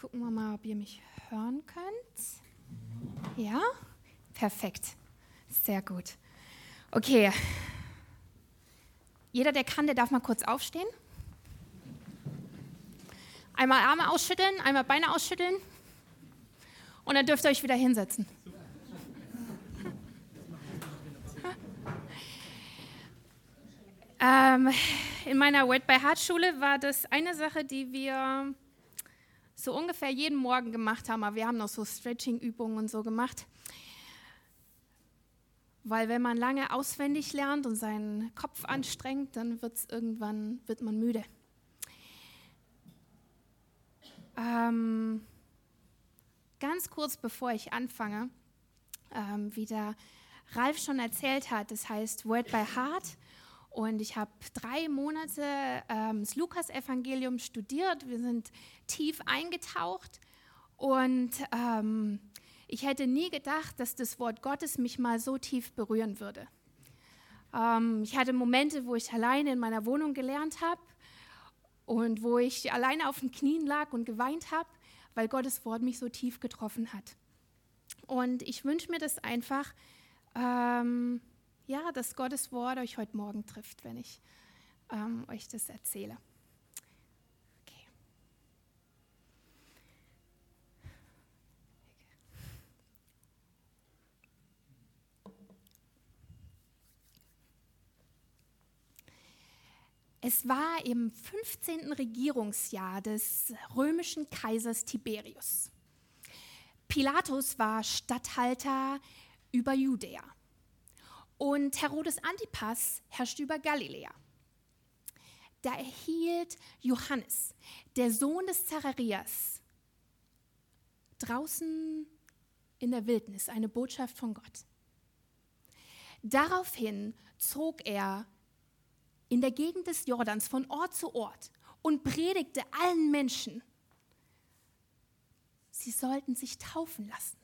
gucken wir mal, ob ihr mich hören könnt. Ja? Perfekt. Sehr gut. Okay. Jeder, der kann, der darf mal kurz aufstehen. Einmal Arme ausschütteln, einmal Beine ausschütteln. Und dann dürft ihr euch wieder hinsetzen. ähm, in meiner Wet by Heart Schule war das eine Sache, die wir so ungefähr jeden Morgen gemacht haben. Aber wir haben noch so Stretching-Übungen und so gemacht. Weil wenn man lange auswendig lernt und seinen Kopf anstrengt, dann wird es irgendwann wird man müde. Ähm, ganz kurz bevor ich anfange, ähm, wie der Ralf schon erzählt hat, das heißt Word by Heart. Und ich habe drei Monate ähm, das Lukas-Evangelium studiert. Wir sind tief eingetaucht. Und ähm, ich hätte nie gedacht, dass das Wort Gottes mich mal so tief berühren würde. Ähm, ich hatte Momente, wo ich alleine in meiner Wohnung gelernt habe und wo ich alleine auf den Knien lag und geweint habe, weil Gottes Wort mich so tief getroffen hat. Und ich wünsche mir das einfach, ähm, ja, dass Gottes Wort euch heute Morgen trifft, wenn ich ähm, euch das erzähle. Es war im 15. Regierungsjahr des römischen Kaisers Tiberius. Pilatus war Statthalter über Judäa und Herodes Antipas herrschte über Galiläa. Da erhielt Johannes, der Sohn des Zacharias, draußen in der Wildnis eine Botschaft von Gott. Daraufhin zog er in der Gegend des Jordans von Ort zu Ort und predigte allen Menschen, sie sollten sich taufen lassen,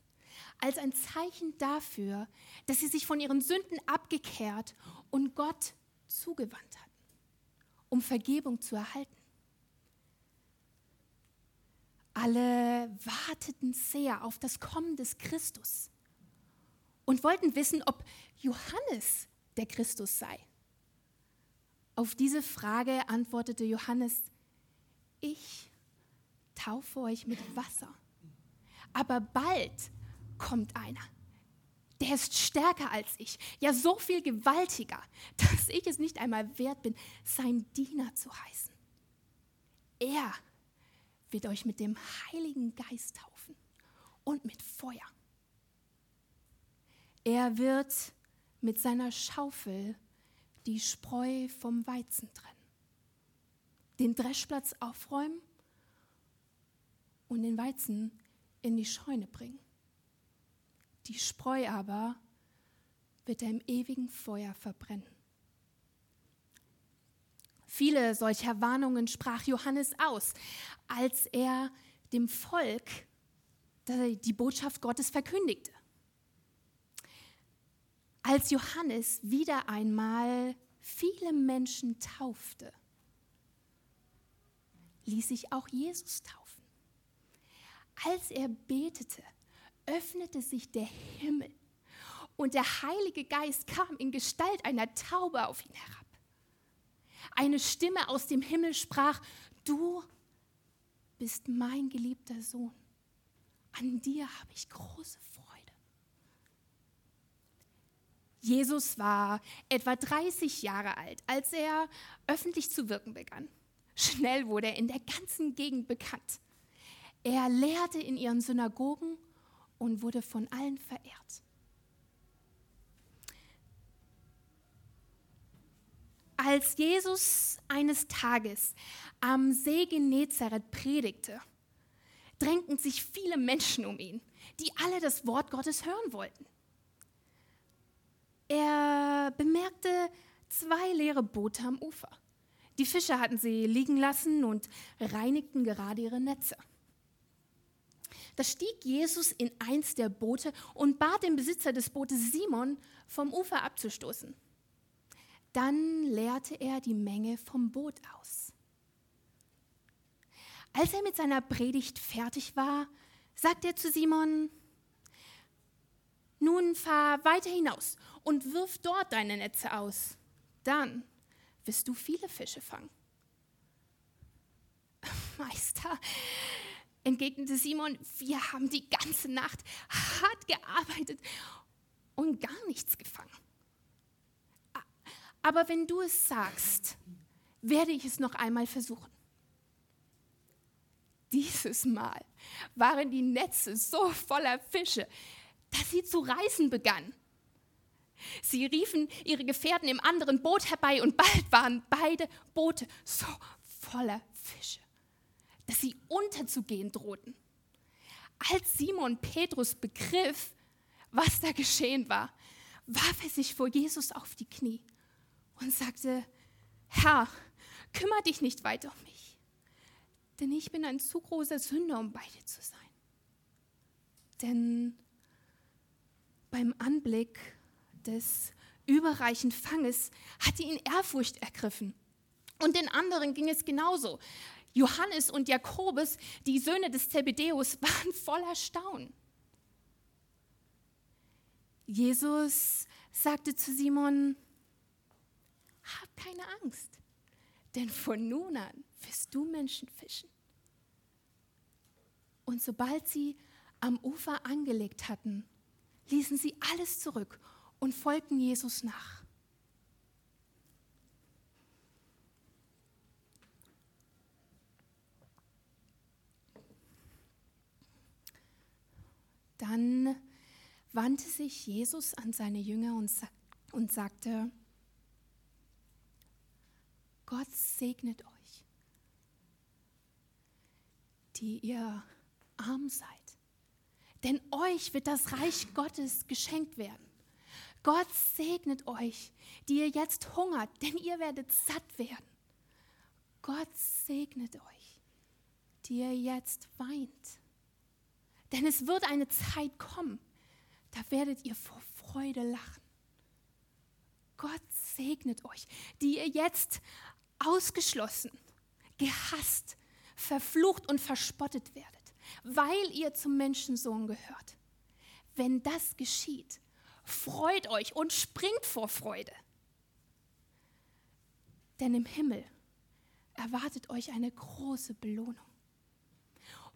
als ein Zeichen dafür, dass sie sich von ihren Sünden abgekehrt und Gott zugewandt hatten, um Vergebung zu erhalten. Alle warteten sehr auf das Kommen des Christus und wollten wissen, ob Johannes der Christus sei. Auf diese Frage antwortete Johannes, ich taufe euch mit Wasser, aber bald kommt einer, der ist stärker als ich, ja so viel gewaltiger, dass ich es nicht einmal wert bin, sein Diener zu heißen. Er wird euch mit dem Heiligen Geist taufen und mit Feuer. Er wird mit seiner Schaufel die Spreu vom Weizen trennen, den Dreschplatz aufräumen und den Weizen in die Scheune bringen. Die Spreu aber wird er im ewigen Feuer verbrennen. Viele solcher Warnungen sprach Johannes aus, als er dem Volk die Botschaft Gottes verkündigte als Johannes wieder einmal viele Menschen taufte, ließ sich auch Jesus taufen. Als er betete, öffnete sich der Himmel und der Heilige Geist kam in Gestalt einer Taube auf ihn herab. Eine Stimme aus dem Himmel sprach, du bist mein geliebter Sohn, an dir habe ich große Freude. Jesus war etwa 30 Jahre alt, als er öffentlich zu wirken begann. Schnell wurde er in der ganzen Gegend bekannt. Er lehrte in ihren Synagogen und wurde von allen verehrt. Als Jesus eines Tages am See Genezareth predigte, drängten sich viele Menschen um ihn, die alle das Wort Gottes hören wollten. Er bemerkte zwei leere Boote am Ufer. Die Fischer hatten sie liegen lassen und reinigten gerade ihre Netze. Da stieg Jesus in eins der Boote und bat den Besitzer des Bootes Simon, vom Ufer abzustoßen. Dann leerte er die Menge vom Boot aus. Als er mit seiner Predigt fertig war, sagt er zu Simon, nun fahr weiter hinaus und wirf dort deine Netze aus. Dann wirst du viele Fische fangen. Meister, entgegnete Simon, wir haben die ganze Nacht hart gearbeitet und gar nichts gefangen. Aber wenn du es sagst, werde ich es noch einmal versuchen. Dieses Mal waren die Netze so voller Fische, dass sie zu reißen begannen. Sie riefen ihre Gefährten im anderen Boot herbei und bald waren beide Boote so voller Fische, dass sie unterzugehen drohten. Als Simon Petrus begriff, was da geschehen war, warf er sich vor Jesus auf die Knie und sagte, Herr, kümmere dich nicht weiter um mich, denn ich bin ein zu großer Sünder, um bei dir zu sein. Denn beim Anblick des überreichen Fanges hatte ihn Ehrfurcht ergriffen. Und den anderen ging es genauso. Johannes und Jakobus, die Söhne des Zebedeus, waren voller Staunen. Jesus sagte zu Simon, hab keine Angst, denn von nun an wirst du Menschen fischen. Und sobald sie am Ufer angelegt hatten, ließen sie alles zurück und folgten Jesus nach. Dann wandte sich Jesus an seine Jünger und, und sagte, Gott segnet euch, die ihr arm seid, denn euch wird das Reich Gottes geschenkt werden. Gott segnet euch, die ihr jetzt hungert, denn ihr werdet satt werden. Gott segnet euch, die ihr jetzt weint. Denn es wird eine Zeit kommen, da werdet ihr vor Freude lachen. Gott segnet euch, die ihr jetzt ausgeschlossen, gehasst, verflucht und verspottet werdet, weil ihr zum Menschensohn gehört. Wenn das geschieht, freut euch und springt vor Freude. Denn im Himmel erwartet euch eine große Belohnung.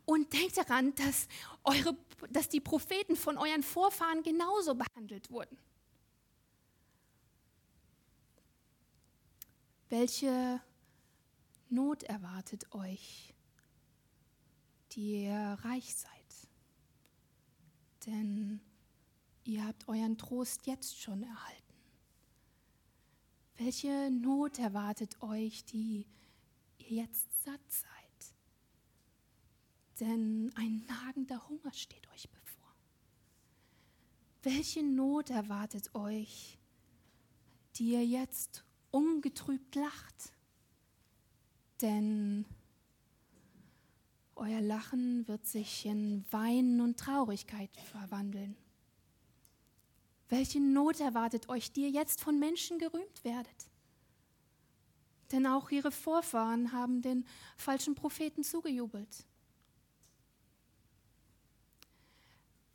Und denkt daran, dass, eure, dass die Propheten von euren Vorfahren genauso behandelt wurden. Welche Not erwartet euch, die ihr reich seid? Denn Ihr habt euren Trost jetzt schon erhalten. Welche Not erwartet euch, die ihr jetzt satt seid? Denn ein nagender Hunger steht euch bevor. Welche Not erwartet euch, die ihr jetzt ungetrübt lacht? Denn euer Lachen wird sich in Weinen und Traurigkeit verwandeln. Welche Not erwartet euch, die ihr jetzt von Menschen gerühmt werdet? Denn auch ihre Vorfahren haben den falschen Propheten zugejubelt.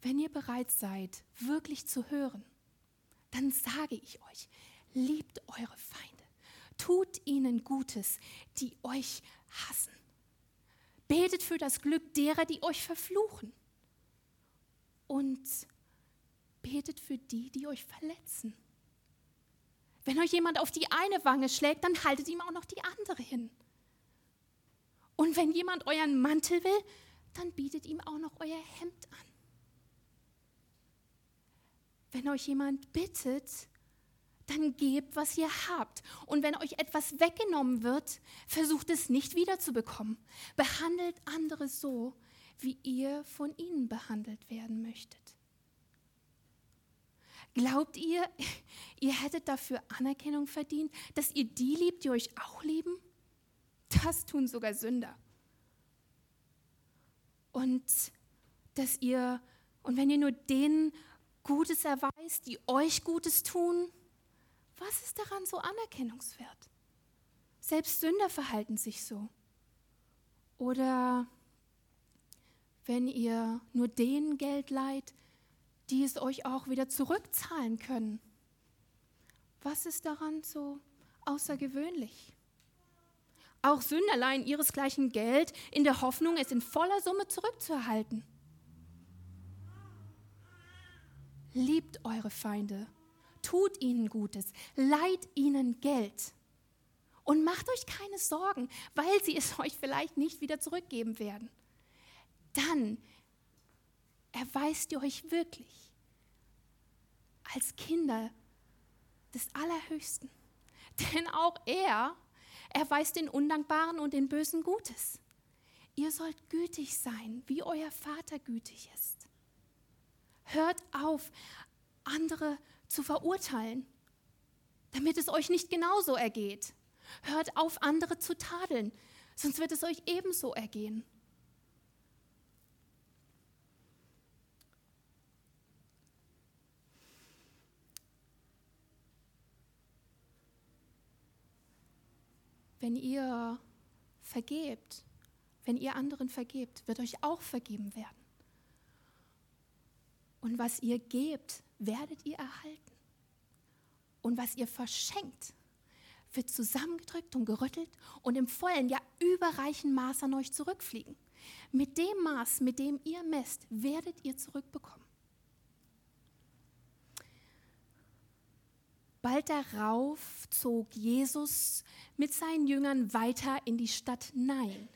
Wenn ihr bereit seid, wirklich zu hören, dann sage ich euch, liebt eure Feinde, tut ihnen Gutes, die euch hassen. Betet für das Glück derer, die euch verfluchen. Und betet für die, die euch verletzen. Wenn euch jemand auf die eine Wange schlägt, dann haltet ihm auch noch die andere hin. Und wenn jemand euren Mantel will, dann bietet ihm auch noch euer Hemd an. Wenn euch jemand bittet, dann gebt, was ihr habt. Und wenn euch etwas weggenommen wird, versucht es nicht wiederzubekommen. Behandelt andere so, wie ihr von ihnen behandelt werden möchtet. Glaubt ihr, ihr hättet dafür Anerkennung verdient, dass ihr die liebt, die euch auch lieben? Das tun sogar Sünder. Und dass ihr, und wenn ihr nur denen Gutes erweist, die euch Gutes tun, was ist daran so anerkennungswert? Selbst Sünder verhalten sich so. Oder wenn ihr nur denen Geld leiht, die es euch auch wieder zurückzahlen können. Was ist daran so außergewöhnlich? Auch Sünder leihen ihresgleichen Geld in der Hoffnung, es in voller Summe zurückzuerhalten. Liebt eure Feinde, tut ihnen Gutes, leiht ihnen Geld und macht euch keine Sorgen, weil sie es euch vielleicht nicht wieder zurückgeben werden. Dann erweist ihr euch wirklich als Kinder des Allerhöchsten. Denn auch er erweist den Undankbaren und den Bösen Gutes. Ihr sollt gütig sein, wie euer Vater gütig ist. Hört auf, andere zu verurteilen, damit es euch nicht genauso ergeht. Hört auf, andere zu tadeln, sonst wird es euch ebenso ergehen. Wenn ihr vergebt, wenn ihr anderen vergebt, wird euch auch vergeben werden. Und was ihr gebt, werdet ihr erhalten. Und was ihr verschenkt, wird zusammengedrückt und gerüttelt und im vollen, ja überreichen Maß an euch zurückfliegen. Mit dem Maß, mit dem ihr messt, werdet ihr zurückbekommen. Bald darauf zog Jesus mit seinen Jüngern weiter in die Stadt Nein.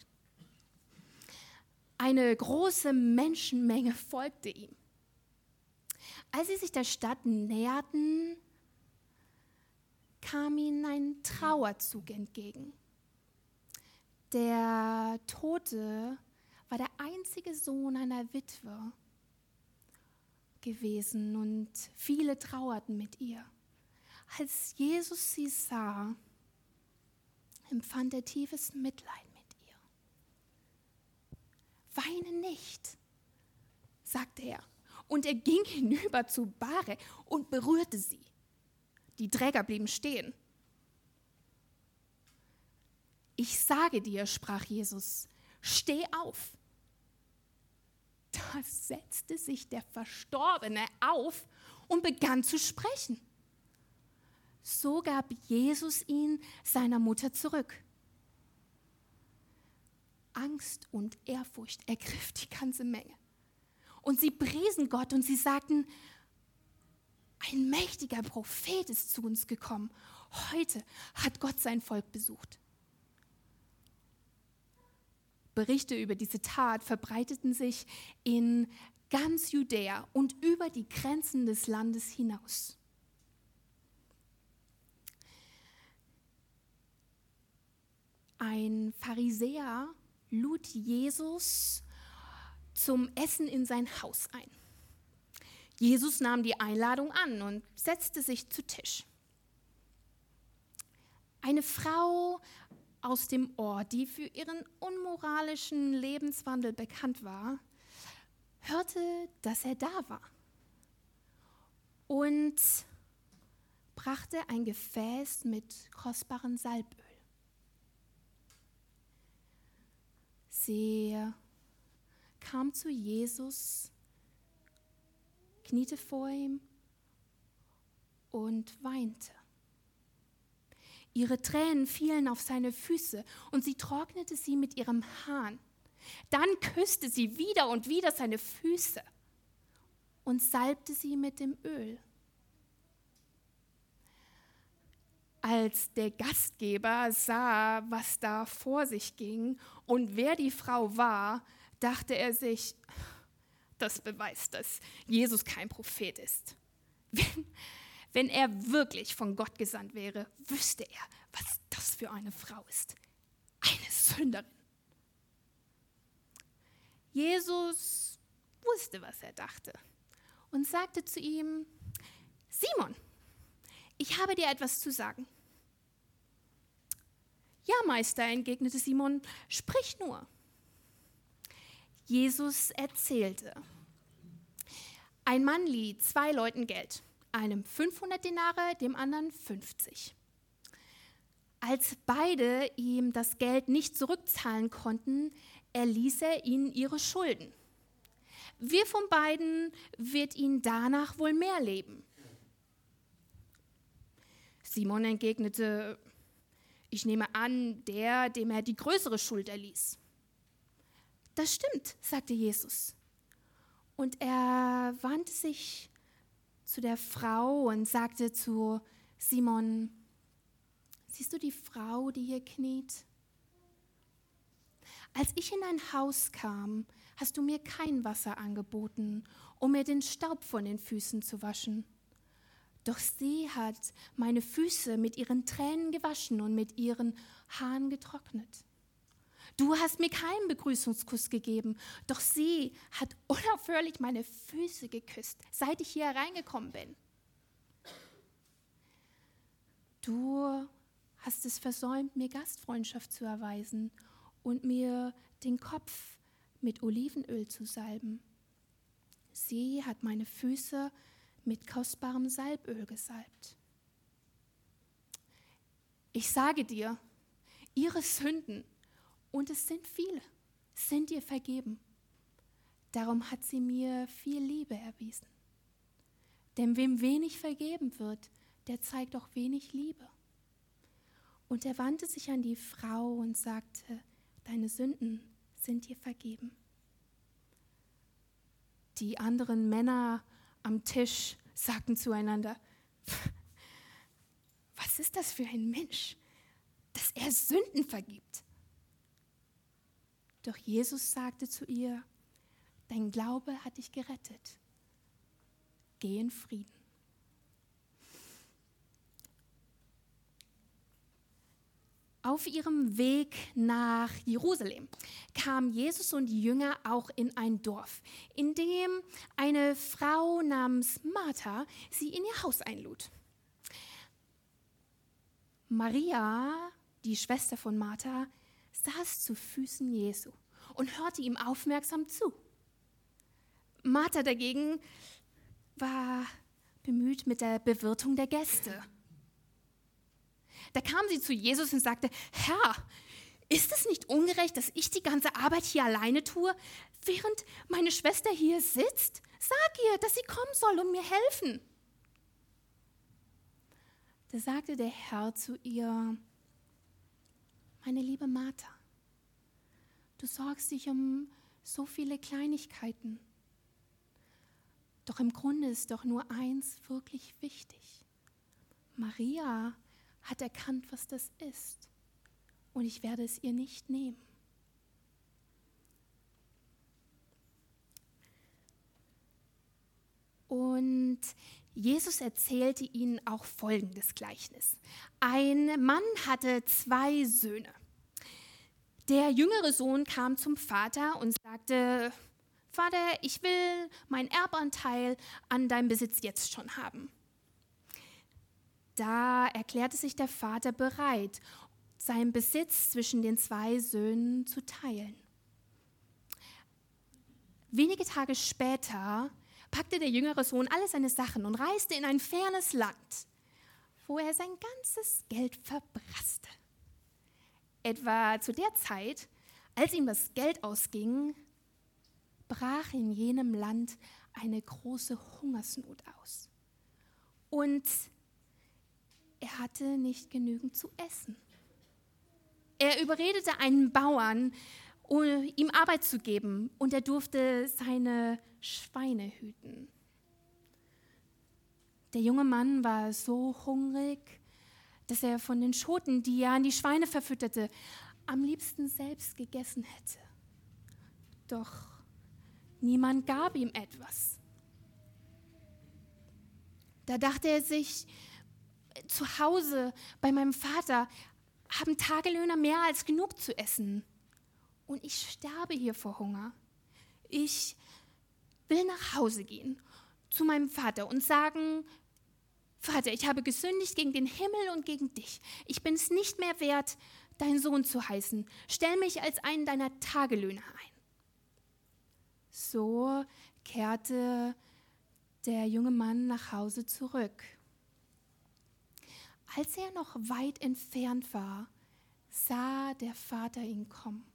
Eine große Menschenmenge folgte ihm. Als sie sich der Stadt näherten, kam ihnen ein Trauerzug entgegen. Der Tote war der einzige Sohn einer Witwe gewesen und viele trauerten mit ihr. Als Jesus sie sah, empfand er tiefes Mitleid mit ihr. Weine nicht, sagte er. Und er ging hinüber zu Bare und berührte sie. Die Träger blieben stehen. Ich sage dir, sprach Jesus, steh auf. Da setzte sich der Verstorbene auf und begann zu sprechen. So gab Jesus ihn seiner Mutter zurück. Angst und Ehrfurcht ergriff die ganze Menge. Und sie priesen Gott und sie sagten, ein mächtiger Prophet ist zu uns gekommen. Heute hat Gott sein Volk besucht. Berichte über diese Tat verbreiteten sich in ganz Judäa und über die Grenzen des Landes hinaus. Ein Pharisäer lud Jesus zum Essen in sein Haus ein. Jesus nahm die Einladung an und setzte sich zu Tisch. Eine Frau aus dem Ort, die für ihren unmoralischen Lebenswandel bekannt war, hörte, dass er da war und brachte ein Gefäß mit kostbarem Salböl. Sie kam zu Jesus, kniete vor ihm und weinte. Ihre Tränen fielen auf seine Füße und sie trocknete sie mit ihrem Hahn. Dann küsste sie wieder und wieder seine Füße und salbte sie mit dem Öl. Als der Gastgeber sah, was da vor sich ging und wer die Frau war, dachte er sich, das beweist, dass Jesus kein Prophet ist. Wenn, wenn er wirklich von Gott gesandt wäre, wüsste er, was das für eine Frau ist. Eine Sünderin. Jesus wusste, was er dachte und sagte zu ihm, Simon, ich habe dir etwas zu sagen. Ja, Meister, entgegnete Simon, sprich nur. Jesus erzählte, ein Mann lieh zwei Leuten Geld, einem 500 Denare, dem anderen 50. als beide ihm das Geld nicht zurückzahlen konnten, erließ er ihnen ihre Schulden. Wer von beiden wird ihn danach wohl mehr leben? Simon entgegnete, ich nehme an, der, dem er die größere Schuld erließ. Das stimmt, sagte Jesus. Und er wandte sich zu der Frau und sagte zu Simon, siehst du die Frau, die hier kniet? Als ich in dein Haus kam, hast du mir kein Wasser angeboten, um mir den Staub von den Füßen zu waschen. Doch sie hat meine Füße mit ihren Tränen gewaschen und mit ihren Haaren getrocknet. Du hast mir keinen Begrüßungskuss gegeben, doch sie hat unaufhörlich meine Füße geküsst, seit ich hier hereingekommen bin. Du hast es versäumt, mir Gastfreundschaft zu erweisen und mir den Kopf mit Olivenöl zu salben. Sie hat meine Füße mit kostbarem Salböl gesalbt. Ich sage dir, ihre Sünden, und es sind viele, sind ihr vergeben. Darum hat sie mir viel Liebe erwiesen. Denn wem wenig vergeben wird, der zeigt auch wenig Liebe. Und er wandte sich an die Frau und sagte, deine Sünden sind dir vergeben. Die anderen Männer am Tisch sagten zueinander, was ist das für ein Mensch, dass er Sünden vergibt? Doch Jesus sagte zu ihr, dein Glaube hat dich gerettet. Geh in Frieden. Auf ihrem Weg nach Jerusalem kamen Jesus und die Jünger auch in ein Dorf, in dem eine Frau namens Martha sie in ihr Haus einlud. Maria, die Schwester von Martha, saß zu Füßen Jesu und hörte ihm aufmerksam zu. Martha dagegen war bemüht mit der Bewirtung der Gäste. Da kam sie zu Jesus und sagte, Herr, ist es nicht ungerecht, dass ich die ganze Arbeit hier alleine tue, während meine Schwester hier sitzt? Sag ihr, dass sie kommen soll und mir helfen. Da sagte der Herr zu ihr, meine liebe Martha, du sorgst dich um so viele Kleinigkeiten. Doch im Grunde ist doch nur eins wirklich wichtig. Maria hat erkannt, was das ist. Und ich werde es ihr nicht nehmen. Und Jesus erzählte ihnen auch folgendes Gleichnis. Ein Mann hatte zwei Söhne. Der jüngere Sohn kam zum Vater und sagte, Vater, ich will meinen Erbanteil an deinem Besitz jetzt schon haben. Da erklärte sich der Vater bereit, seinen Besitz zwischen den zwei Söhnen zu teilen. Wenige Tage später packte der jüngere Sohn alle seine Sachen und reiste in ein fernes Land, wo er sein ganzes Geld verbrasste. Etwa zu der Zeit, als ihm das Geld ausging, brach in jenem Land eine große Hungersnot aus. Und er hatte nicht genügend zu essen. Er überredete einen Bauern, ihm Arbeit zu geben, und er durfte seine Schweine hüten. Der junge Mann war so hungrig, dass er von den Schoten, die er an die Schweine verfütterte, am liebsten selbst gegessen hätte. Doch niemand gab ihm etwas. Da dachte er sich, zu Hause bei meinem Vater haben Tagelöhner mehr als genug zu essen. Und ich sterbe hier vor Hunger. Ich will nach Hause gehen zu meinem Vater und sagen, Vater, ich habe gesündigt gegen den Himmel und gegen dich. Ich bin es nicht mehr wert, dein Sohn zu heißen. Stell mich als einen deiner Tagelöhner ein. So kehrte der junge Mann nach Hause zurück. als er noch weit entfernt war, sah der Vater ihn kommen.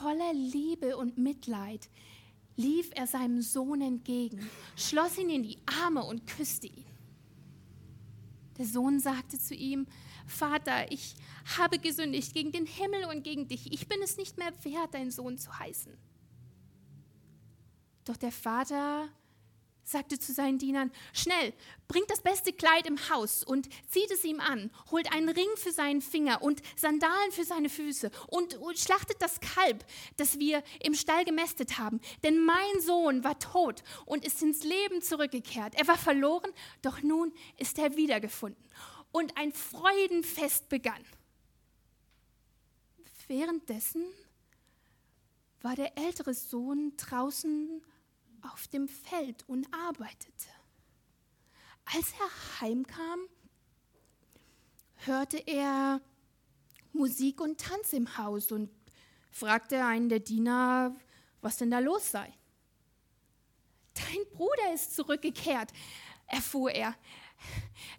Voller Liebe und Mitleid lief er seinem Sohn entgegen, schloss ihn in die Arme und küsste ihn. Der Sohn sagte zu ihm, Vater, ich habe gesündigt gegen den Himmel und gegen dich. Ich bin es nicht mehr wert, dein Sohn zu heißen. Doch der Vater sagte zu seinen Dienern, schnell, bringt das beste Kleid im Haus und zieht es ihm an, holt einen Ring für seinen Finger und Sandalen für seine Füße und, und, schlachtet das Kalb, das wir im Stall gemästet haben. Denn mein Sohn war tot und ist ins Leben zurückgekehrt. Er war verloren, doch nun ist er wiedergefunden. Und ein Freudenfest begann. Währenddessen war der ältere Sohn draußen auf dem Feld und arbeitete. Als er heimkam, hörte er Musik und Tanz im Haus und fragte einen der Diener, was denn da los sei. Dein Bruder ist zurückgekehrt, erfuhr er.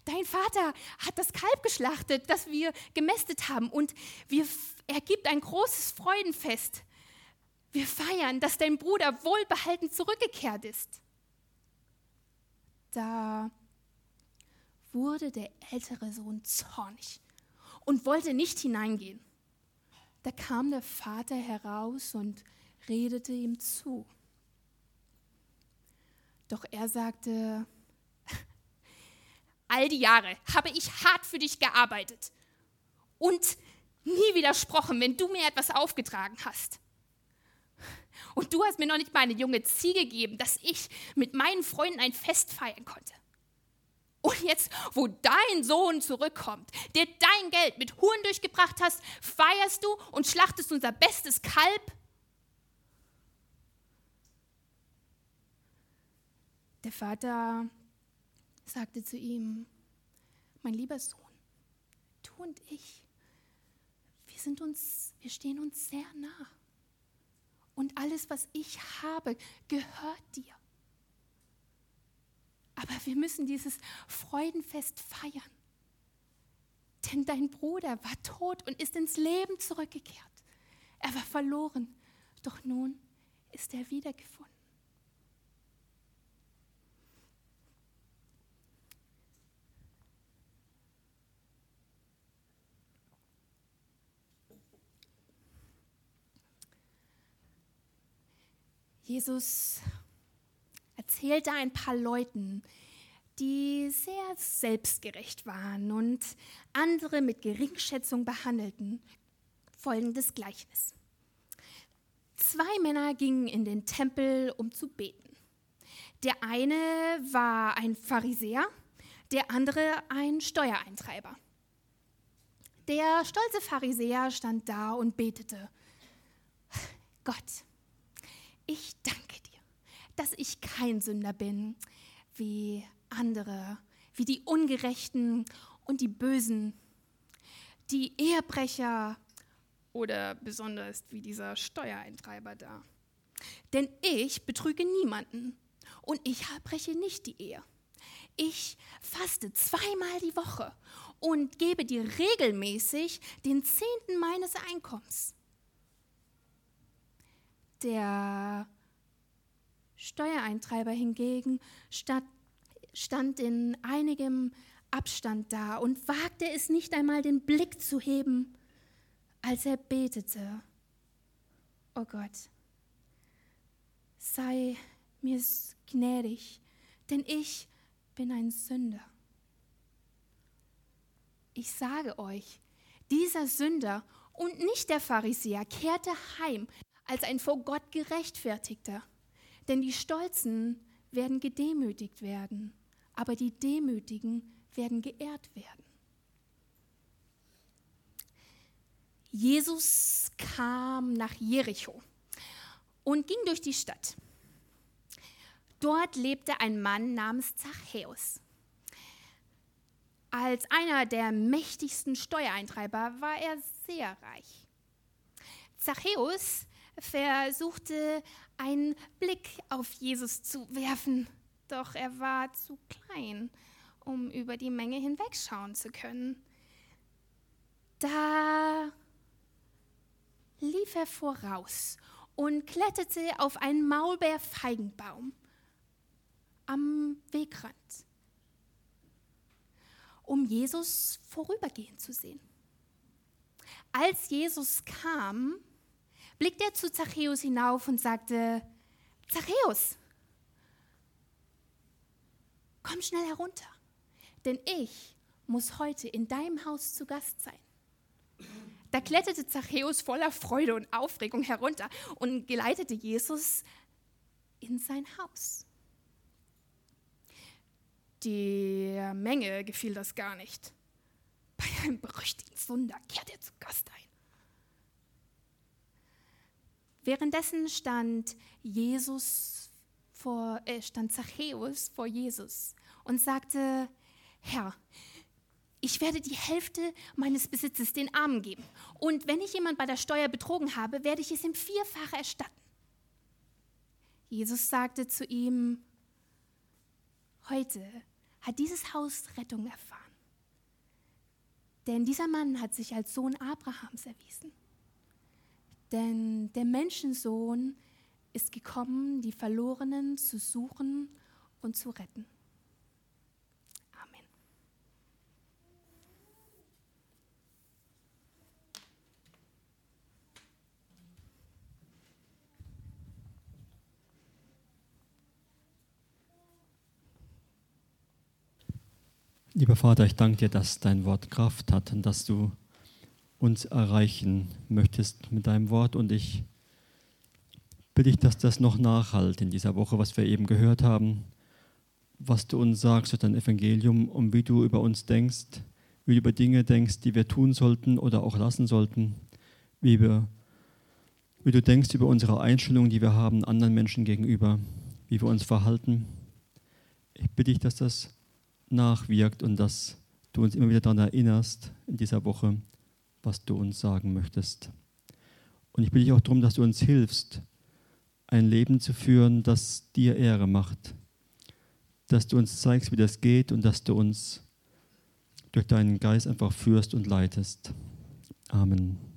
Dein Vater hat das Kalb geschlachtet, das wir gemästet haben, und wir, er gibt ein großes Freudenfest. Wir feiern, dass dein Bruder wohlbehalten zurückgekehrt ist. Da wurde der ältere Sohn zornig und wollte nicht hineingehen. Da kam der Vater heraus und redete ihm zu. Doch er sagte, all die Jahre habe ich hart für dich gearbeitet und nie widersprochen, wenn du mir etwas aufgetragen hast. Und du hast mir noch nicht mal eine junge Ziege gegeben, dass ich mit meinen Freunden ein Fest feiern konnte. Und jetzt, wo dein Sohn zurückkommt, der dein Geld mit Huren durchgebracht hast, feierst du und schlachtest unser bestes Kalb? Der Vater sagte zu ihm, mein lieber Sohn, du und ich, wir sind uns, wir stehen uns sehr nah und alles, was ich habe, gehört dir. Aber wir müssen dieses Freudenfest feiern. Denn dein Bruder war tot und ist ins Leben zurückgekehrt. Er war verloren, doch nun ist er wiedergefunden. Jesus erzählte ein paar Leuten, die sehr selbstgerecht waren und andere mit Geringschätzung behandelten, folgendes Gleichnis. Zwei Männer gingen in den Tempel, um zu beten. Der eine war ein Pharisäer, der andere ein Steuereintreiber. Der stolze Pharisäer stand da und betete, Gott, ich danke dir, dass ich kein Sünder bin wie andere, wie die Ungerechten und die Bösen, die Ehebrecher oder besonders wie dieser Steuereintreiber da. Denn ich betrüge niemanden und ich breche nicht die Ehe. Ich faste zweimal die Woche und gebe dir regelmäßig den Zehnten meines Einkommens. Der Steuereintreiber hingegen stand in einigem Abstand da und wagte es nicht einmal den Blick zu heben, als er betete. Oh Gott, sei mir gnädig, denn ich bin ein Sünder. Ich sage euch, dieser Sünder und nicht der Pharisäer kehrte heim, als ein vor Gott gerechtfertigter. Denn die Stolzen werden gedemütigt werden, aber die Demütigen werden geehrt werden. Jesus kam nach Jericho und ging durch die Stadt. Dort lebte ein Mann namens Zachäus. Als einer der mächtigsten Steuereintreiber war er sehr reich. Zachäus versuchte einen Blick auf Jesus zu werfen, doch er war zu klein um über die Menge hinwegschauen zu können. Da lief er voraus und kletterte auf einen Maulbeerfeigenbaum am Wegrand, um Jesus vorübergehen zu sehen. Als Jesus kam, blickte er zu Zachäus hinauf und sagte, Zachäus, komm schnell herunter, denn ich muss heute in deinem Haus zu Gast sein. Da kletterte Zachäus voller Freude und Aufregung herunter und geleitete Jesus in sein Haus. Der Menge gefiel das gar nicht. Bei einem berüchtigten Sünder kehrt er zu Gast ein. Währenddessen stand Jesus vor, äh, stand Zachäus vor Jesus und sagte, Herr, ich werde die Hälfte meines Besitzes den Armen geben. Und wenn ich jemand bei der Steuer betrogen habe, werde ich es ihm vierfach erstatten. Jesus sagte zu ihm, heute hat dieses Haus Rettung erfahren. Denn dieser Mann hat sich als Sohn Abrahams erwiesen. Denn der Menschensohn ist gekommen, die Verlorenen zu suchen und zu retten. Lieber Vater, ich danke dir, dass dein Wort Kraft hat und dass du uns erreichen möchtest mit deinem Wort. Und ich bitte dich, dass das noch nachhalt in dieser Woche, was wir eben gehört haben, was du uns sagst durch dein Evangelium und wie du über uns denkst, wie du über Dinge denkst, die wir tun sollten oder auch lassen sollten, wie, wir, wie du denkst über unsere Einstellung, die wir haben anderen Menschen gegenüber, wie wir uns verhalten. Ich bitte dich, dass das nachwirkt und dass du uns immer wieder daran erinnerst in dieser Woche, was du uns sagen möchtest. Und ich bitte dich auch darum, dass du uns hilfst, ein Leben zu führen, das dir Ehre macht. Dass du uns zeigst, wie das geht und dass du uns durch deinen Geist einfach führst und leitest. Amen.